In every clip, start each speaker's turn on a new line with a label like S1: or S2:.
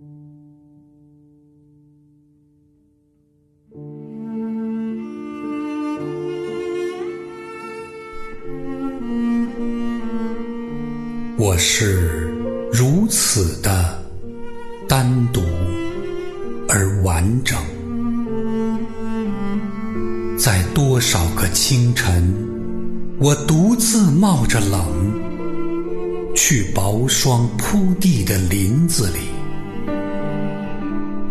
S1: 我是如此的单独而完整在多少个清晨我独自冒着冷去薄霜铺地的林子里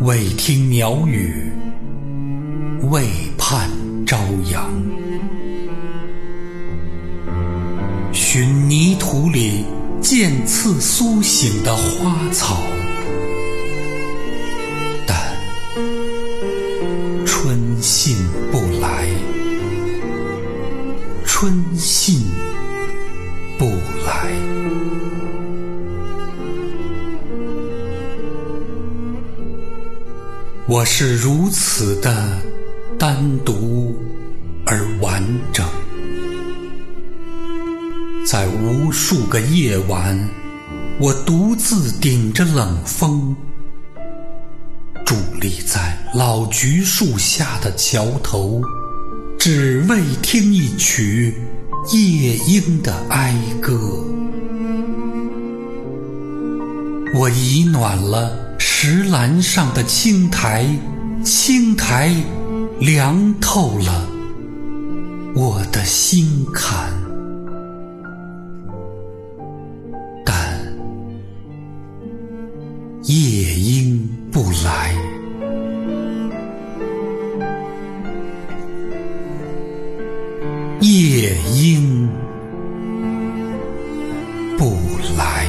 S1: 未听鸟语，未盼朝阳，寻泥土里。渐次苏醒的花草，但春信不来，春信不来。我是如此的单独而完整。在无数个夜晚，我独自顶着冷风，伫立在老橘树下的桥头，只为听一曲夜莺的哀歌。我已暖了石栏上的青苔，青苔凉透了我的心坎。但夜莺不来，夜莺不来。